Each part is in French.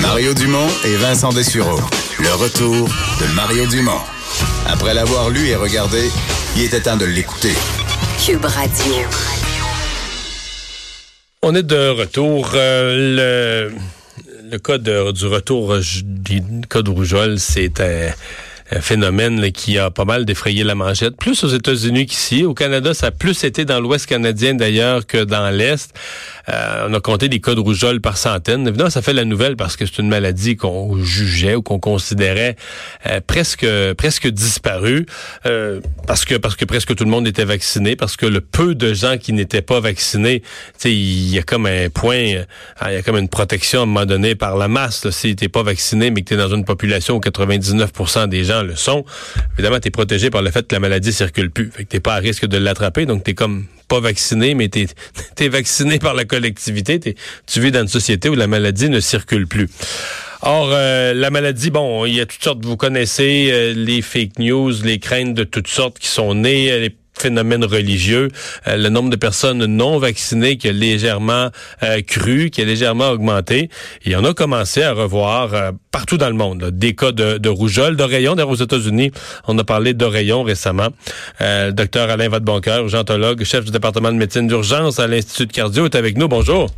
Mario Dumont et Vincent Dessureau. Le retour de Mario Dumont. Après l'avoir lu et regardé, il était temps de l'écouter. Cube Radio. On est de retour. Euh, le, le cas de- du retour du cas de rougeole, un phénomène là, qui a pas mal défrayé la manchette, plus aux États-Unis qu'ici. Au Canada, ça a plus été dans l'Ouest canadien d'ailleurs que dans l'Est. Euh, on a compté des cas de rougeole par centaines. Évidemment, ça fait la nouvelle parce que c'est une maladie qu'on jugeait ou qu'on considérait euh, presque presque disparue euh, parce que parce que presque tout le monde était vacciné, parce que le peu de gens qui n'étaient pas vaccinés, tu il y a comme un point, euh, il y a comme une protection à un moment donné par la masse. Là. Si t'es pas vacciné, mais que t'es dans une population où 99% des gens le sont, évidemment, t'es protégé par le fait que la maladie circule plus. Fait que t'es pas à risque de l'attraper, donc t'es comme pas vacciné, mais t'es es vacciné par la collectivité. Tu vis dans une société où la maladie ne circule plus. Or, euh, la maladie, bon, il y a toutes sortes, vous connaissez euh, les fake news, les craintes de toutes sortes qui sont nées, phénomènes religieux, euh, le nombre de personnes non vaccinées qui a légèrement euh, cru, qui a légèrement augmenté. Et on a commencé à revoir euh, partout dans le monde des cas de, de rougeole, d'oreillons. D'ailleurs, aux États-Unis, on a parlé d'oreillons récemment. Euh, le docteur Alain Vadeboncoeur, urgentologue, chef du département de médecine d'urgence à l'Institut de cardio, est avec nous. Bonjour.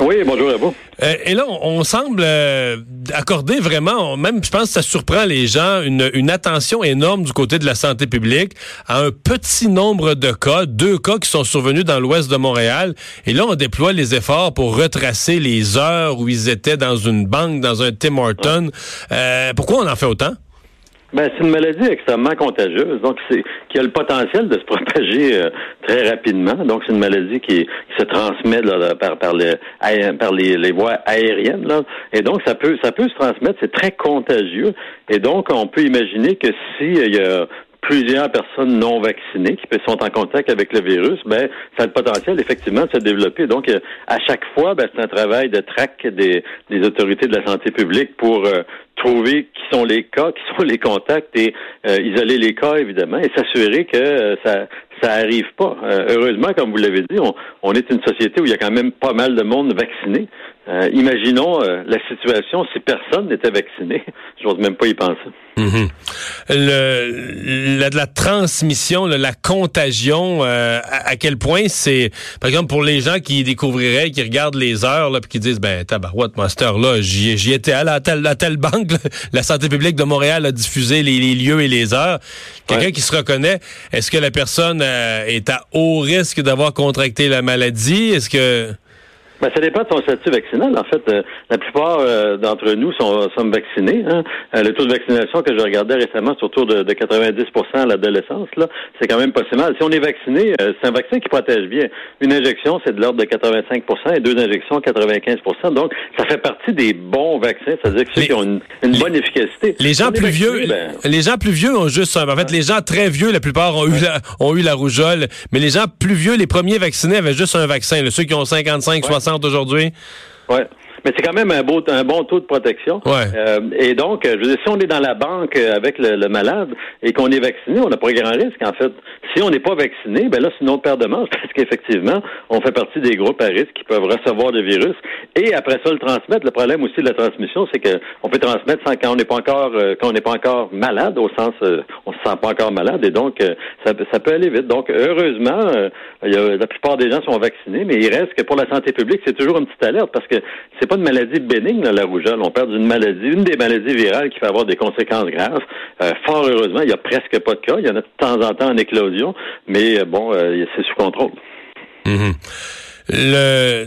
Oui, bonjour à vous. Euh, et là, on, semble euh, accorder vraiment, même je pense que ça surprend les gens, une, une attention énorme du côté de la santé publique à un petit nombre de cas, deux cas qui sont survenus dans l'ouest de Montréal. Et là, on déploie les efforts pour retracer les heures où ils étaient dans une banque, dans un Tim Horton. Euh, pourquoi on en fait autant? Ben, c'est une maladie extrêmement contagieuse, donc c'est qui a le potentiel de se propager euh, très rapidement. Donc, c'est une maladie qui, qui se transmet là, par, par, le, aé- par les, les voies aériennes. Là. Et donc, ça peut, ça peut se transmettre. C'est très contagieux. Et donc, on peut imaginer que si euh, il y a plusieurs personnes non vaccinées qui sont en contact avec le virus, ben ça a le potentiel effectivement de se développer. Donc euh, à chaque fois, ben, c'est un travail de traque des, des autorités de la santé publique pour euh, trouver qui sont les cas, qui sont les contacts et euh, isoler les cas évidemment et s'assurer que euh, ça ça arrive pas. Euh, heureusement, comme vous l'avez dit, on, on est une société où il y a quand même pas mal de monde vacciné. Imaginons la situation si personne n'était vacciné. J'ose même pas y penser. Mhm. Le, la, transmission, là, la contagion, à, quel point c'est, par exemple, pour les gens qui découvriraient, qui regardent les heures, là, puis qui disent, ben, tabarouette, moi, à cette heure-là, j'y étais à telle, à telle banque, la santé publique de Montréal a diffusé les, les lieux et les heures. Quelqu'un Ouais. qui se reconnaît, est-ce que la personne euh, est à haut risque d'avoir contracté la maladie? Est-ce que... Ben, ça dépend de son statut vaccinal. En fait, euh, la plupart euh, d'entre nous sont, sommes vaccinés. Hein. Euh, le taux de vaccination que je regardais récemment, c'est autour de, de 90% à l'adolescence. Là, c'est quand même pas si mal. Si on est vacciné, euh, c'est un vaccin qui protège bien. Une injection, c'est de l'ordre de 85% et deux injections, 95% Donc, ça fait partie des bons vaccins. C'est-à-dire que ceux qui ont une, une les- bonne efficacité. Les gens plus vieux, ben, les gens plus vieux ont juste un. En fait, les gens très vieux, la plupart ont eu la, ont eu la rougeole, mais les gens plus vieux, les premiers vaccinés avaient juste un vaccin. là. Ceux qui ont 55, 60 aujourd'hui. Ouais. Mais c'est quand même un, beau, un bon taux de protection. Ouais. Euh, et donc, euh, je veux dire, si on est dans la banque euh, avec le, le malade et qu'on est vacciné, on n'a pas grand risque, en fait. Si on n'est pas vacciné, ben là, c'est une autre paire de manches, parce qu'effectivement, on fait partie des groupes à risque qui peuvent recevoir le virus. Et après ça, le transmettre. Le problème aussi de la transmission, c'est que on peut transmettre sans quand on n'est pas encore euh, quand on n'est pas encore malade, au sens euh, on se sent pas encore malade, et donc euh, ça, peut- ça peut aller vite. Donc, heureusement, euh, il y a- la plupart des gens sont vaccinés, mais il reste que pour la santé publique, c'est toujours une petite alerte parce que c'est pas une maladie bénigne, la rougeole. On parle d'une maladie, une des maladies virales qui peut avoir des conséquences graves. Euh, fort heureusement, il y a presque pas de cas. Il y en a de temps en temps en éclosion, mais euh, bon, euh, c'est sous contrôle. Mhm. Le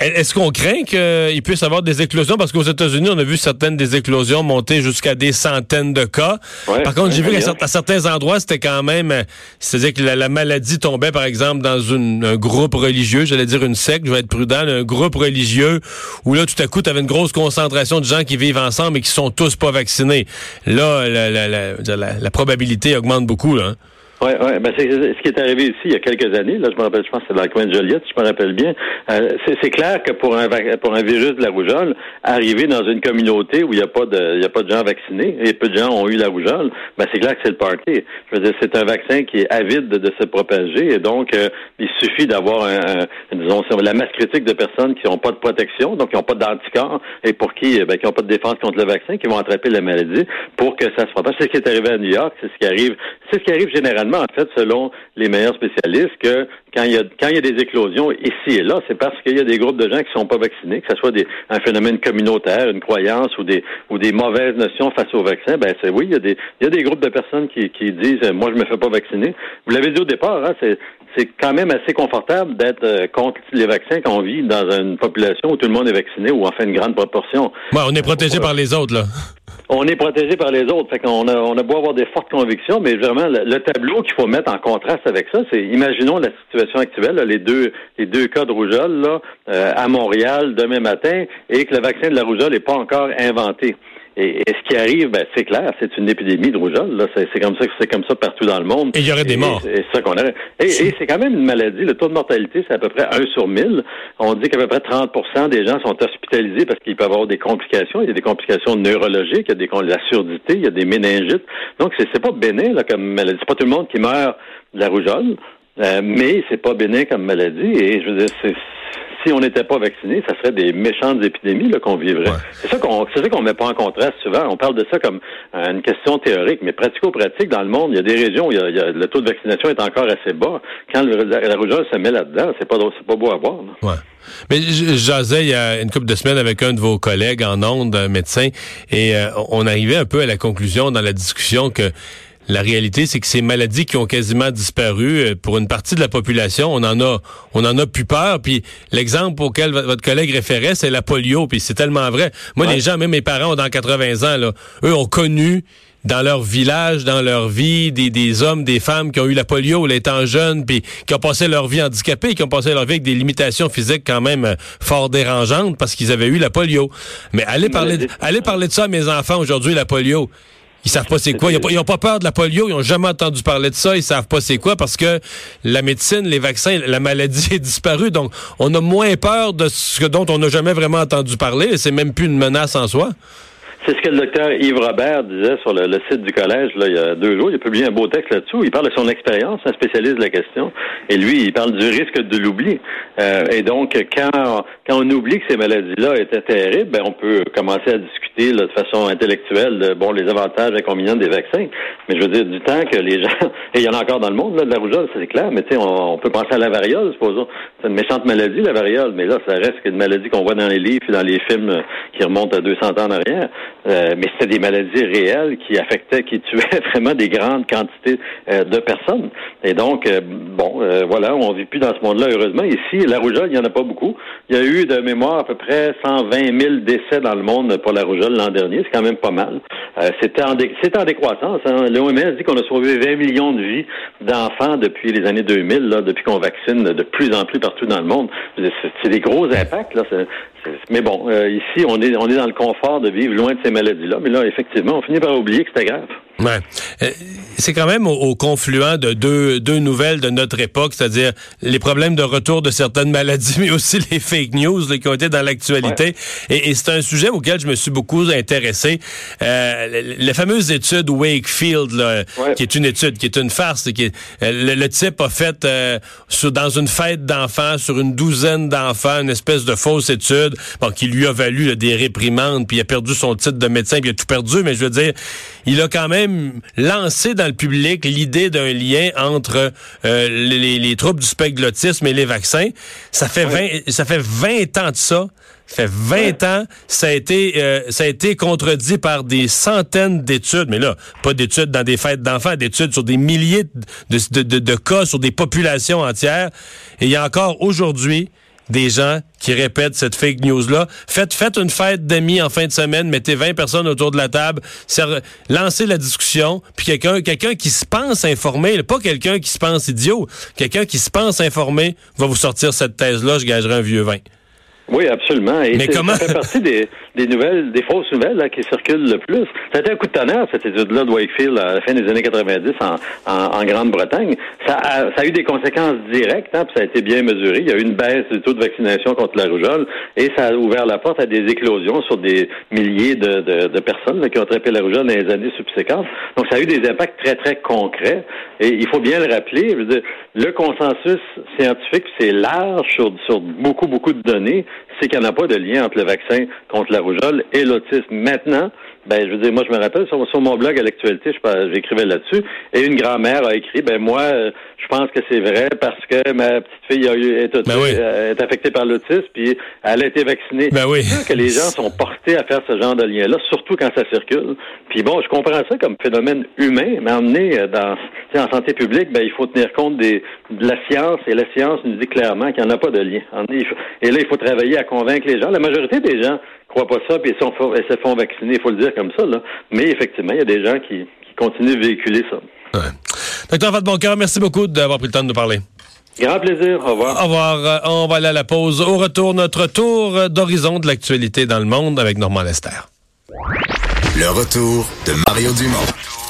est-ce qu'on craint qu'il puisse avoir des éclosions? Parce qu'aux États-Unis, on a vu certaines des éclosions monter jusqu'à des centaines de cas. par contre, j'ai vu qu'à certains endroits, c'était quand même... C'est-à-dire que la, maladie tombait, par exemple, dans un groupe religieux, j'allais dire une secte, je vais être prudent, un groupe religieux, où là, tout à coup, tu avais une grosse concentration de gens qui vivent ensemble et qui sont tous pas vaccinés. Là, la, la probabilité augmente beaucoup. Là, hein. Oui, ouais, ben c'est ce qui est arrivé ici il y a quelques années. Là, je me rappelle, je pense que c'est dans le coin de Joliette, je me rappelle bien. Euh, c'est clair que pour un pour un virus de la rougeole, arriver dans une communauté où il n'y a pas de il y a pas de gens vaccinés et peu de gens ont eu la rougeole, ben c'est clair que c'est le party. Je veux dire, c'est un vaccin qui est avide de, se propager et donc euh, il suffit d'avoir un, disons la masse critique de personnes qui n'ont pas de protection, donc qui n'ont pas d'anticorps et pour qui ben, qui n'ont pas de défense contre le vaccin, qui vont attraper la maladie pour que ça se propage. C'est ce qui est arrivé à New York, c'est ce qui arrive, c'est ce qui arrive généralement en fait, selon les meilleurs spécialistes, que quand il y a, quand il y a des éclosions ici et là, c'est parce qu'il y a des groupes de gens qui sont pas vaccinés, que ce soit des, un phénomène communautaire, une croyance ou des, ou des mauvaises notions face au vaccin. Ben, c'est oui, il y a des, il y a des groupes de personnes qui, qui disent, euh, moi, je me fais pas vacciner. Vous l'avez dit au départ, hein, c'est, c'est quand même assez confortable d'être euh, contre les vaccins quand on vit dans une population où tout le monde est vacciné ou en fait une grande proportion. Ouais, on est protégé par les autres, là on est protégé par les autres. Fait qu'on a, on a beau avoir des fortes convictions, mais vraiment, le, tableau qu'il faut mettre en contraste avec ça, c'est, imaginons la situation actuelle, les deux, les deux cas de rougeole, euh, à Montréal, demain matin, et que le vaccin de la rougeole n'est pas encore inventé. Et, ce qui arrive, ben, c'est clair, c'est une épidémie de rougeole. Là. C'est, comme ça, c'est comme ça partout dans le monde. Et il y aurait des morts. Et, ça qu'on Et, c'est quand même une maladie. Le taux de mortalité, c'est à peu près 1 sur 1000. On dit qu'à peu près 30 des gens sont hospitalisés parce qu'ils peuvent avoir des complications. Il y a des complications neurologiques, il y a des de la surdité, il y a des méningites. Donc c'est, c'est pas bénin là, comme maladie. C'est pas tout le monde qui meurt de la rougeole. Euh, mais c'est pas bénin comme maladie et je veux dire c'est si on n'était pas vacciné, ça serait des méchantes épidémies qu'on vivrait. C'est ça qu'on c'est ça qu'on met pas en contraste souvent. On parle de ça comme une question théorique, mais pratico-pratique dans le monde, il y a des régions où il y a, le taux de vaccination est encore assez bas. Quand le, la, rougeole se met là-dedans, c'est pas c'est pas beau à voir. Ouais. Mais j'asais il y a une couple de semaines avec un de vos collègues en Onde, un médecin, et euh, on arrivait un peu à la conclusion dans la discussion que la réalité, c'est que ces maladies qui ont quasiment disparu, euh, pour une partie de la population, on en a, on en a plus peur. Puis l'exemple auquel votre collègue référait, c'est la polio. Puis c'est tellement vrai. Moi, les gens, même mes parents ont dans 80 ans, là, eux ont connu dans leur village, dans leur vie, des, des hommes, des femmes qui ont eu la polio étant jeunes, puis qui ont passé leur vie handicapés, qui ont passé leur vie avec des limitations physiques quand même euh, fort dérangeantes parce qu'ils avaient eu la polio. Mais allez parler, allez parler de ça à mes enfants aujourd'hui, la polio. Ils savent pas c'est quoi. Ils n'ont pas, peur de la polio. Ils ont jamais entendu parler de ça. Ils savent pas c'est quoi parce que la médecine, les vaccins, la maladie est disparue. Donc, on a moins peur de ce dont on n'a jamais vraiment entendu parler. C'est même plus une menace en soi. C'est ce que le docteur Yves Robert disait sur le, site du collège là, il y a deux jours. Il a publié un beau texte là-dessus. Il parle de son expérience, un spécialiste de la question. Et lui, il parle du risque de l'oubli. Euh, et donc, quand, quand on oublie que ces maladies-là étaient terribles, ben, on peut commencer à discuter de façon intellectuelle de bon les avantages inconvénients des vaccins. Mais je veux dire, du temps que les gens, et il y en a encore dans le monde, là, de la rougeole, c'est clair, mais tu sais, on, peut penser à la variole, supposons. C'est une méchante maladie, la variole, mais là, ça reste qu'une maladie qu'on voit dans les livres et dans les films qui remontent à 200 ans en arrière. Euh, mais c'était des maladies réelles qui affectaient, qui tuaient vraiment des grandes quantités euh, de personnes. Et donc, euh, bon, voilà, on vit plus dans ce monde-là, heureusement. Ici, la rougeole, il n'y en a pas beaucoup. Il y a eu de mémoire à peu près 120 000 décès dans le monde pour la rougeole l'an dernier. C'est quand même pas mal. c'était en, en décroissance. Hein. L'OMS dit qu'on a sauvé 20 millions de vies d'enfants depuis les années 2000, là, depuis qu'on vaccine de plus en plus partout dans le monde. C'est des gros impacts. Là. Mais bon, ici, on est, on est dans le confort de vivre loin de ces maladies-là. Mais là, effectivement, on finit par oublier que c'était grave. Ouais. Euh, c'est quand même au, confluent de deux, deux nouvelles de notre époque, c'est-à-dire les problèmes de retour de certaines maladies, mais aussi les fake news qui ont été dans l'actualité. Et, c'est un sujet auquel je me suis beaucoup intéressé. Euh, les, fameuses études Wakefield, qui est une étude, qui est une farce, qui euh, le, type a fait euh, sur, dans une fête d'enfants, sur une douzaine d'enfants, une espèce de fausse étude, bon, qui lui a valu des réprimandes, puis il a perdu son titre de médecin, puis il a tout perdu, mais je veux dire, il a quand même lancé dans le public l'idée d'un lien entre euh, les, troubles du spectre et les vaccins. Ça fait 20, ça fait 20 ans de ça. Ça fait 20 ans, ça a été euh, ça a été contredit par des centaines d'études, mais là, pas d'études dans des fêtes d'enfants, d'études sur des milliers de, de, de, de, cas sur des populations entières. Et il y a encore aujourd'hui des gens qui répètent cette fake news-là. Faites, faites une fête d'amis en fin de semaine, mettez 20 personnes autour de la table, lancez la discussion, puis quelqu'un quelqu'un qui se pense informé, pas quelqu'un qui se pense idiot, quelqu'un qui se pense informé va vous sortir cette thèse-là, je gagerai un vieux vin. Oui, absolument. Et Mais comment? ça fait partie des, des nouvelles, des fausses nouvelles là, qui circulent le plus. Ça a été un coup de tonnerre, cette étude-là de Wakefield à la fin des années 90 en, en, Grande-Bretagne. Ça a, ça a eu des conséquences directes, hein, puis ça a été bien mesuré. Il y a eu une baisse du taux de vaccination contre la rougeole et ça a ouvert la porte à des éclosions sur des milliers de, de, de personnes là, qui ont attrapé la rougeole dans les années subséquentes. Donc, ça a eu des impacts très, très concrets. Et il faut bien le rappeler, je veux dire, le consensus scientifique, c'est large sur, sur beaucoup, beaucoup de données c'est qu'il n'y en a pas de lien entre le vaccin contre la rougeole et l'autisme. Maintenant, ben, je veux dire, moi, je me rappelle, sur, mon blog à l'actualité, j'écrivais là-dessus, et une grand-mère a écrit, ben, moi, euh, je pense que c'est vrai parce que ma petite fille a eu, est, ben euh, est affectée par l'autisme, puis elle a été vaccinée. Ben oui. que les gens sont portés à faire ce genre de lien-là, surtout quand ça circule. Puis bon, je comprends ça comme phénomène humain, mais emmené euh, dans, en santé publique, ben, il faut tenir compte des, de la science, et la science nous dit clairement qu'il n'y en a pas de lien. Et là, il faut travailler à convaincre les gens. La majorité des gens croient pas ça, puis ils, se font vacciner, il faut le dire comme ça. Là. Mais effectivement, il y a des gens qui, qui continuent de véhiculer ça. Ouais. Docteur Boncoeur, merci beaucoup d'avoir pris le temps de nous parler. Grand plaisir. Au revoir. Au revoir. Euh, on va aller à la pause. Au retour, notre tour d'horizon de l'actualité dans le monde avec Normand Lester. Le retour de Mario Dumont.